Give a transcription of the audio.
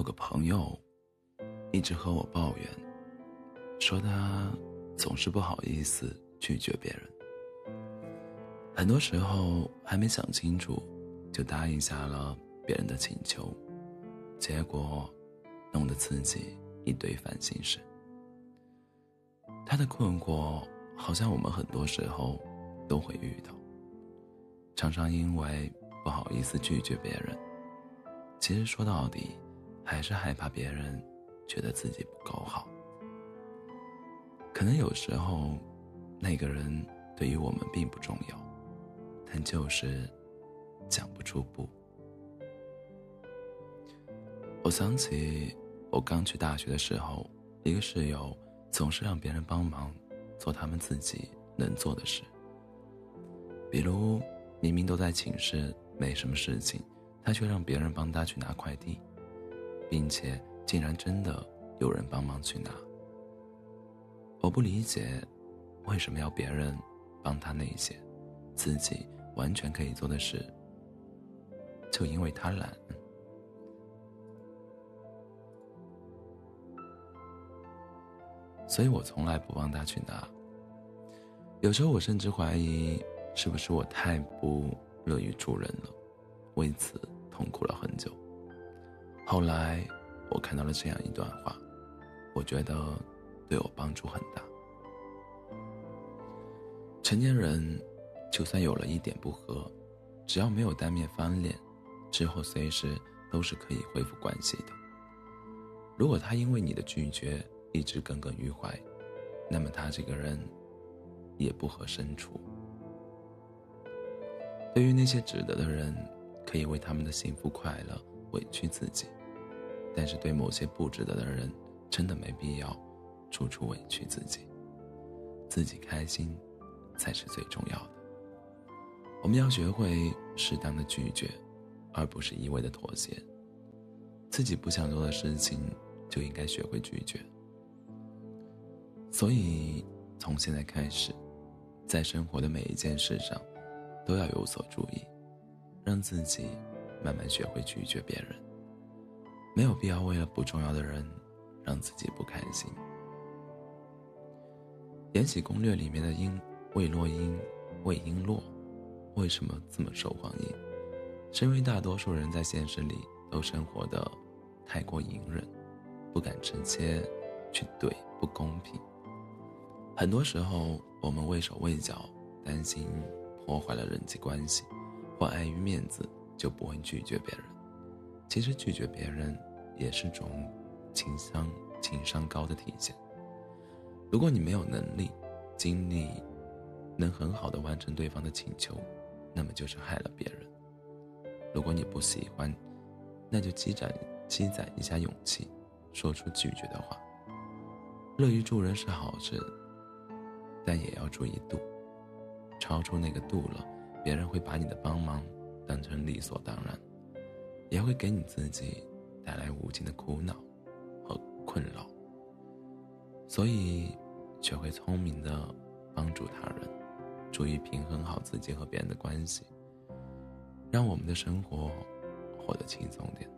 有个朋友，一直和我抱怨，说他总是不好意思拒绝别人，很多时候还没想清楚，就答应下了别人的请求，结果弄得自己一堆烦心事。他的困惑，好像我们很多时候都会遇到，常常因为不好意思拒绝别人，其实说到底。还是害怕别人觉得自己不够好。可能有时候，那个人对于我们并不重要，但就是讲不出不。我想起我刚去大学的时候，一个室友总是让别人帮忙做他们自己能做的事，比如明明都在寝室没什么事情，他却让别人帮他去拿快递。并且竟然真的有人帮忙去拿，我不理解为什么要别人帮他那些自己完全可以做的事，就因为他懒，所以我从来不帮他去拿。有时候我甚至怀疑是不是我太不乐于助人了，为此痛苦了很久。后来，我看到了这样一段话，我觉得对我帮助很大。成年人，就算有了一点不和，只要没有当面翻脸，之后随时都是可以恢复关系的。如果他因为你的拒绝一直耿耿于怀，那么他这个人也不合深处。对于那些值得的人，可以为他们的幸福快乐委屈自己。但是对某些不值得的人，真的没必要处处委屈自己。自己开心才是最重要的。我们要学会适当的拒绝，而不是一味的妥协。自己不想做的事情，就应该学会拒绝。所以，从现在开始，在生活的每一件事上，都要有所注意，让自己慢慢学会拒绝别人。没有必要为了不重要的人，让自己不开心。《延禧攻略》里面的璎魏洛英、魏璎珞，为什么这么受欢迎？是因为大多数人在现实里都生活的太过隐忍，不敢直接去怼不公平。很多时候，我们畏手畏脚，担心破坏了人际关系，或碍于面子，就不会拒绝别人。其实拒绝别人也是种情商情商高的体现。如果你没有能力、精力，能很好的完成对方的请求，那么就是害了别人。如果你不喜欢，那就积攒积攒一下勇气，说出拒绝的话。乐于助人是好事，但也要注意度。超出那个度了，别人会把你的帮忙当成理所当然。也会给你自己带来无尽的苦恼和困扰，所以学会聪明的帮助他人，注意平衡好自己和别人的关系，让我们的生活活得轻松点。